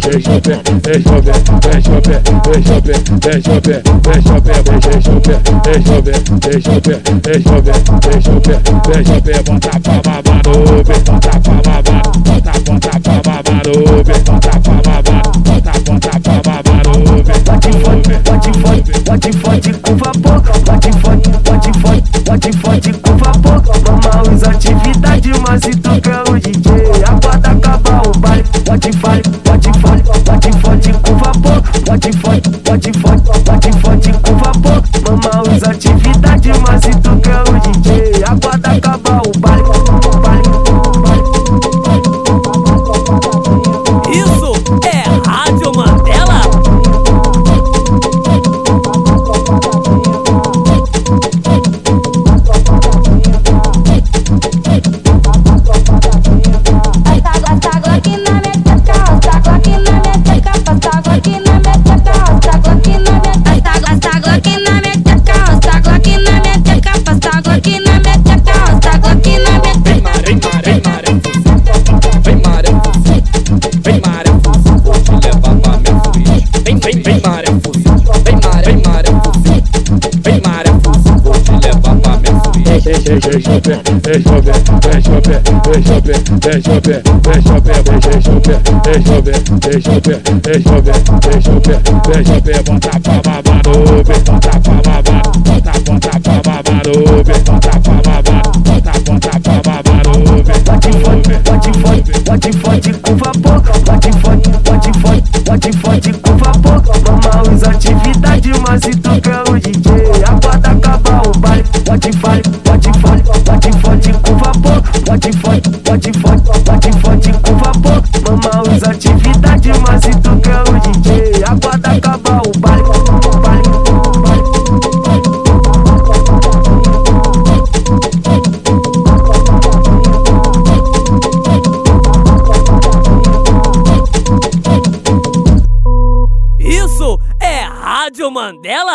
deixa o pé, deixa o pé, deixa o pé, deixa o pé, deixa o pé, deixa o pé, deixa o pé, deixa o pé, deixa o pé, deixa o pé, deixa o pé, deixa o pé, bota pra babar no pé, forte, forte, forte, forte. Deixa o pé, deixa o pé, deixa o pé, deixa o pé, deixa o pé, deixa o pé, deixa o pé, deixa o pé, deixa o pé, deixa o pé, deixa o pé, deixa o pé, bota pra babar no pé, bota pra babar, bota, bota pra babar no pé, bota pra babar, bota, bota pra babar no pé. Bate fode, bate fode, bate fode com vapor. Bate fode, bate fode, bate fode com vapor. Vamos as atividades, mas se forte, forte, forte, forte com vapor. Mama os atividade, mas se tu quer é o DJ, aguarda acabar o o baile. Isso é Rádio Mandela?